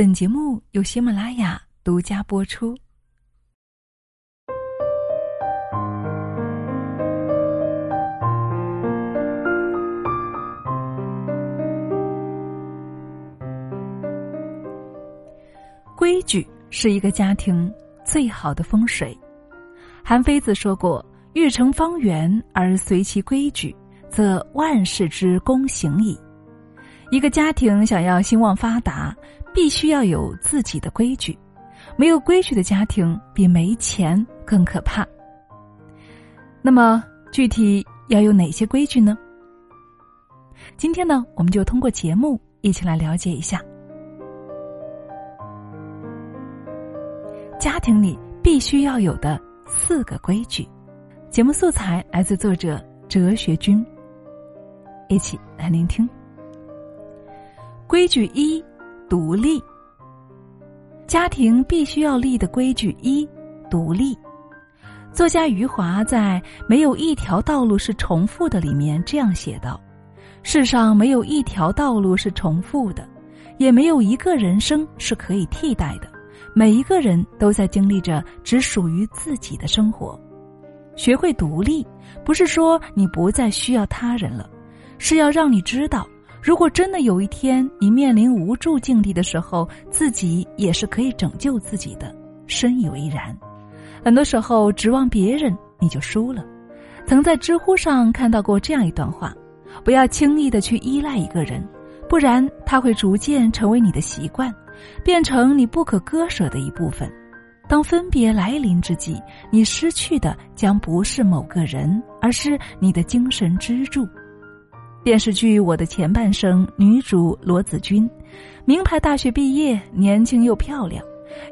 本节目由喜马拉雅独家播出。规矩是一个家庭最好的风水。韩非子说过：“欲成方圆而随其规矩，则万事之公行矣。”一个家庭想要兴旺发达，必须要有自己的规矩。没有规矩的家庭比没钱更可怕。那么，具体要有哪些规矩呢？今天呢，我们就通过节目一起来了解一下。家庭里必须要有的四个规矩，节目素材来自作者哲学君。一起来聆听。规矩一，独立。家庭必须要立的规矩一，独立。作家余华在《没有一条道路是重复的》里面这样写道：“世上没有一条道路是重复的，也没有一个人生是可以替代的。”每一个人都在经历着只属于自己的生活，学会独立，不是说你不再需要他人了，是要让你知道，如果真的有一天你面临无助境地的时候，自己也是可以拯救自己的。深以为然。很多时候指望别人，你就输了。曾在知乎上看到过这样一段话：不要轻易的去依赖一个人，不然他会逐渐成为你的习惯。变成你不可割舍的一部分。当分别来临之际，你失去的将不是某个人，而是你的精神支柱。电视剧《我的前半生》女主罗子君，名牌大学毕业，年轻又漂亮。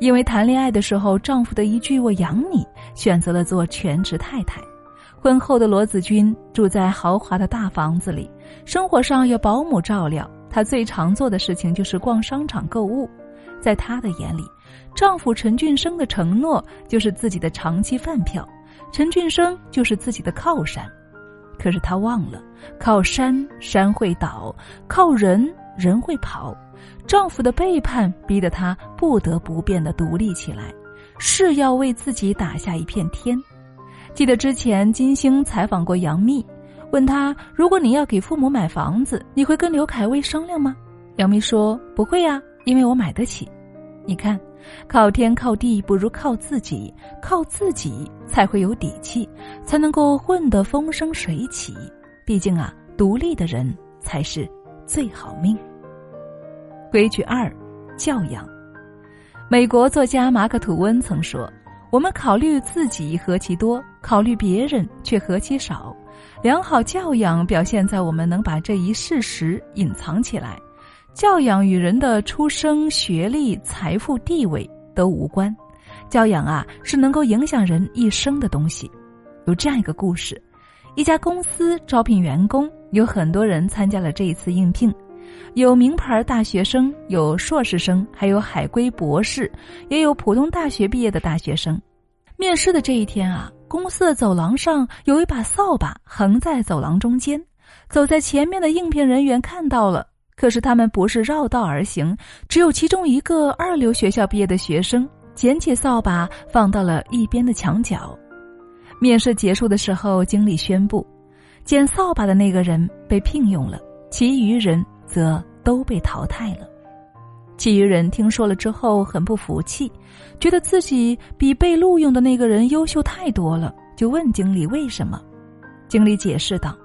因为谈恋爱的时候丈夫的一句“我养你”，选择了做全职太太。婚后的罗子君住在豪华的大房子里，生活上有保姆照料。她最常做的事情就是逛商场购物，在她的眼里，丈夫陈俊生的承诺就是自己的长期饭票，陈俊生就是自己的靠山。可是她忘了，靠山山会倒，靠人人会跑。丈夫的背叛逼得她不得不变得独立起来，是要为自己打下一片天。记得之前金星采访过杨幂。问她：“如果你要给父母买房子，你会跟刘恺威商量吗？”杨幂说：“不会呀，因为我买得起。”你看，靠天靠地不如靠自己，靠自己才会有底气，才能够混得风生水起。毕竟啊，独立的人才是最好命。规矩二，教养。美国作家马克吐温曾说：“我们考虑自己何其多，考虑别人却何其少。”良好教养表现在我们能把这一事实隐藏起来。教养与人的出生、学历、财富、地位都无关。教养啊，是能够影响人一生的东西。有这样一个故事：一家公司招聘员工，有很多人参加了这一次应聘，有名牌大学生，有硕士生，还有海归博士，也有普通大学毕业的大学生。面试的这一天啊。公司的走廊上有一把扫把横在走廊中间，走在前面的应聘人员看到了，可是他们不是绕道而行，只有其中一个二流学校毕业的学生捡起扫把放到了一边的墙角。面试结束的时候，经理宣布，捡扫把的那个人被聘用了，其余人则都被淘汰了。其余人听说了之后很不服气，觉得自己比被录用的那个人优秀太多了，就问经理为什么。经理解释道：“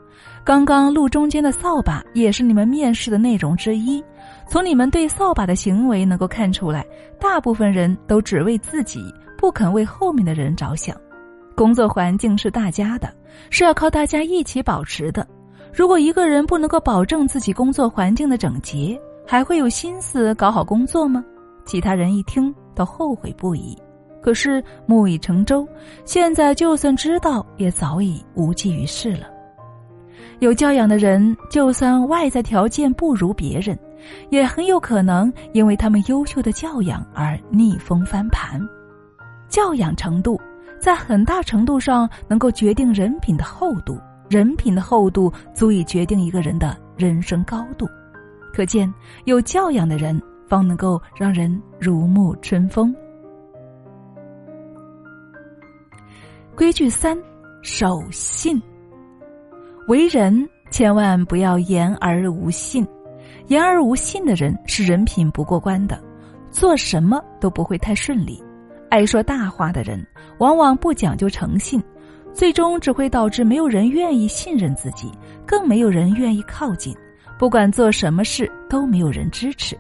刚刚路中间的扫把也是你们面试的内容之一。从你们对扫把的行为能够看出来，大部分人都只为自己，不肯为后面的人着想。工作环境是大家的，是要靠大家一起保持的。如果一个人不能够保证自己工作环境的整洁，还会有心思搞好工作吗？其他人一听都后悔不已。可是木已成舟，现在就算知道，也早已无济于事了。有教养的人，就算外在条件不如别人，也很有可能因为他们优秀的教养而逆风翻盘。教养程度，在很大程度上能够决定人品的厚度，人品的厚度足以决定一个人的人生高度。可见，有教养的人方能够让人如沐春风。规矩三：守信。为人千万不要言而无信，言而无信的人是人品不过关的，做什么都不会太顺利。爱说大话的人，往往不讲究诚信，最终只会导致没有人愿意信任自己，更没有人愿意靠近。不管做什么事，都没有人支持。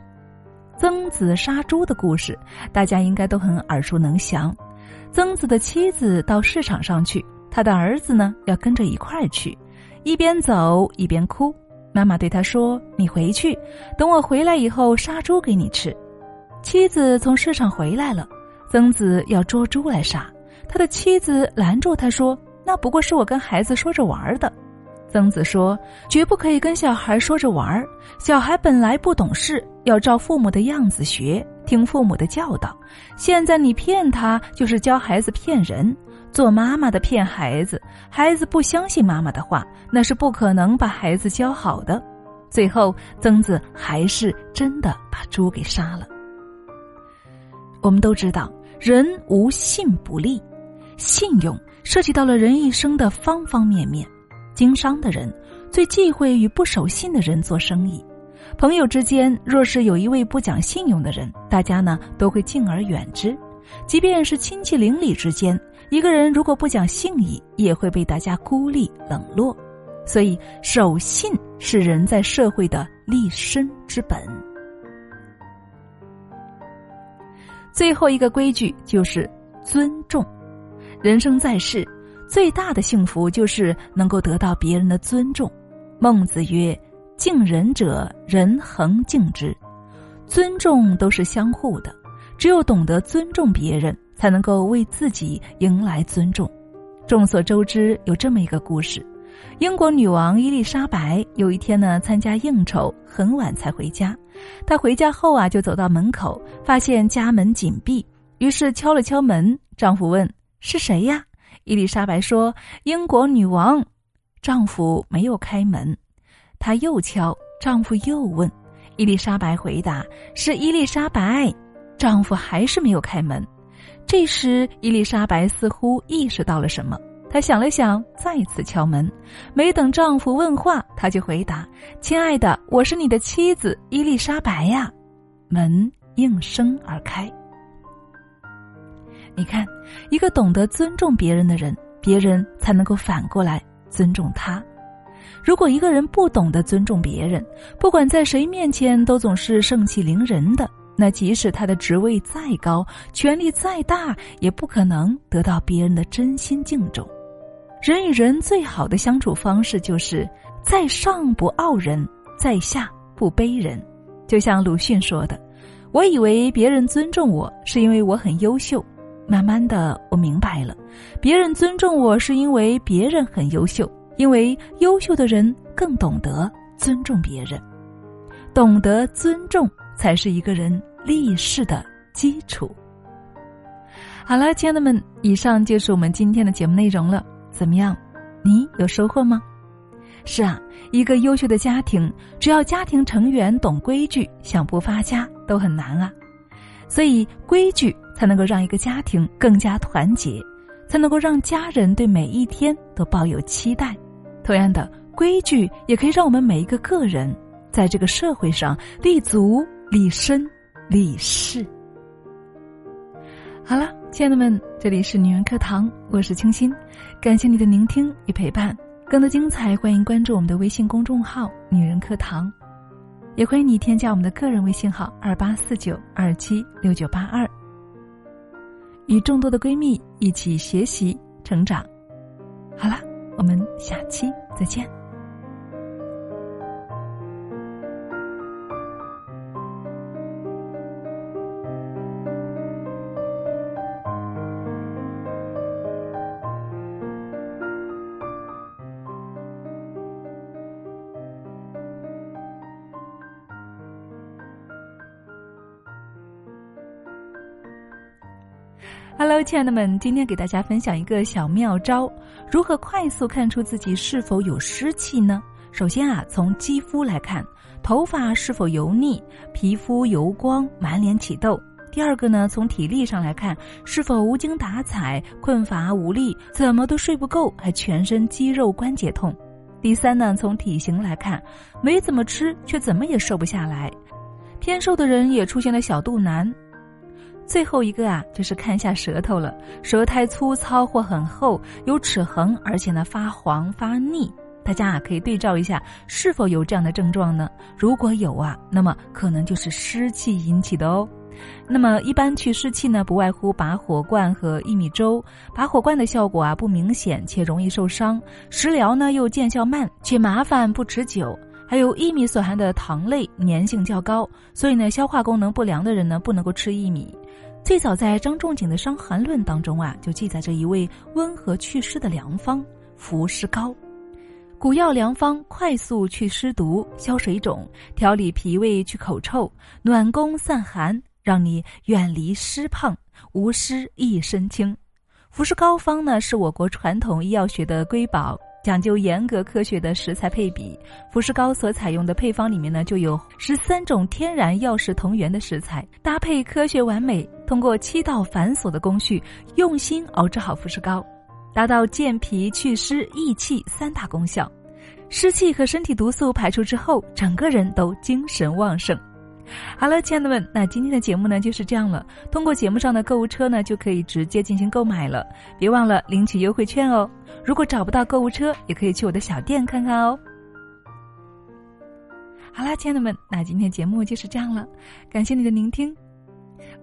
曾子杀猪的故事，大家应该都很耳熟能详。曾子的妻子到市场上去，他的儿子呢要跟着一块儿去，一边走一边哭。妈妈对他说：“你回去，等我回来以后杀猪给你吃。”妻子从市场回来了。曾子要捉猪来杀，他的妻子拦住他说：“那不过是我跟孩子说着玩的。”曾子说：“绝不可以跟小孩说着玩小孩本来不懂事，要照父母的样子学，听父母的教导。现在你骗他，就是教孩子骗人。做妈妈的骗孩子，孩子不相信妈妈的话，那是不可能把孩子教好的。”最后，曾子还是真的把猪给杀了。我们都知道。人无信不立，信用涉及到了人一生的方方面面。经商的人最忌讳与不守信的人做生意。朋友之间若是有一位不讲信用的人，大家呢都会敬而远之。即便是亲戚邻里之间，一个人如果不讲信义，也会被大家孤立冷落。所以，守信是人在社会的立身之本。最后一个规矩就是尊重。人生在世，最大的幸福就是能够得到别人的尊重。孟子曰：“敬人者，人恒敬之。”尊重都是相互的，只有懂得尊重别人，才能够为自己迎来尊重。众所周知，有这么一个故事：英国女王伊丽莎白有一天呢，参加应酬，很晚才回家。她回家后啊，就走到门口，发现家门紧闭，于是敲了敲门。丈夫问：“是谁呀？”伊丽莎白说：“英国女王。”丈夫没有开门，她又敲，丈夫又问。伊丽莎白回答：“是伊丽莎白。”丈夫还是没有开门。这时，伊丽莎白似乎意识到了什么。她想了想，再次敲门。没等丈夫问话，她就回答：“亲爱的，我是你的妻子伊丽莎白呀。”门应声而开。你看，一个懂得尊重别人的人，别人才能够反过来尊重他。如果一个人不懂得尊重别人，不管在谁面前都总是盛气凌人的，那即使他的职位再高，权力再大，也不可能得到别人的真心敬重。人与人最好的相处方式，就是在上不傲人，在下不卑人。就像鲁迅说的：“我以为别人尊重我是因为我很优秀，慢慢的我明白了，别人尊重我是因为别人很优秀，因为优秀的人更懂得尊重别人，懂得尊重才是一个人立世的基础。”好了，亲爱的们，以上就是我们今天的节目内容了。怎么样？你有收获吗？是啊，一个优秀的家庭，只要家庭成员懂规矩，想不发家都很难啊。所以，规矩才能够让一个家庭更加团结，才能够让家人对每一天都抱有期待。同样的，规矩也可以让我们每一个个人在这个社会上立足、立身、立世。好了。亲爱的们，这里是女人课堂，我是清新，感谢你的聆听与陪伴。更多精彩，欢迎关注我们的微信公众号“女人课堂”，也欢迎你添加我们的个人微信号二八四九二七六九八二，与众多的闺蜜一起学习成长。好了，我们下期再见。Hello，亲爱的们，今天给大家分享一个小妙招：如何快速看出自己是否有湿气呢？首先啊，从肌肤来看，头发是否油腻，皮肤油光，满脸起痘；第二个呢，从体力上来看，是否无精打采、困乏无力，怎么都睡不够，还全身肌肉关节痛；第三呢，从体型来看，没怎么吃，却怎么也瘦不下来，偏瘦的人也出现了小肚腩。最后一个啊，就是看一下舌头了，舌苔粗糙或很厚，有齿痕，而且呢发黄发腻。大家啊可以对照一下，是否有这样的症状呢？如果有啊，那么可能就是湿气引起的哦。那么一般去湿气呢，不外乎拔火罐和薏米粥。拔火罐的效果啊不明显，且容易受伤；食疗呢又见效慢，且麻烦不持久。还有薏米所含的糖类粘性较高，所以呢消化功能不良的人呢不能够吃薏米。最早在张仲景的《伤寒论》当中啊，就记载着一味温和祛湿的良方——伏湿膏。古药良方，快速去湿毒、消水肿、调理脾胃、去口臭、暖宫散寒，让你远离湿胖，无湿一身轻。伏湿膏方呢，是我国传统医药学的瑰宝。讲究严格科学的食材配比，伏湿膏所采用的配方里面呢，就有十三种天然药食同源的食材，搭配科学完美，通过七道繁琐的工序，用心熬制好伏湿膏，达到健脾祛湿益气三大功效。湿气和身体毒素排出之后，整个人都精神旺盛。好了，亲爱的们，那今天的节目呢就是这样了。通过节目上的购物车呢，就可以直接进行购买了。别忘了领取优惠券哦。如果找不到购物车，也可以去我的小店看看哦。好啦，亲爱的们，那今天节目就是这样了。感谢你的聆听，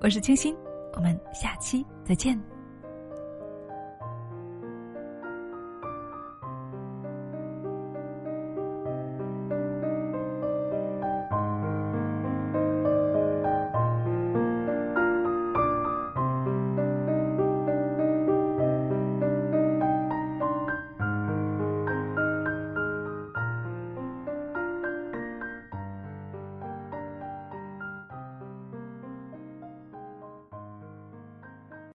我是清新，我们下期再见。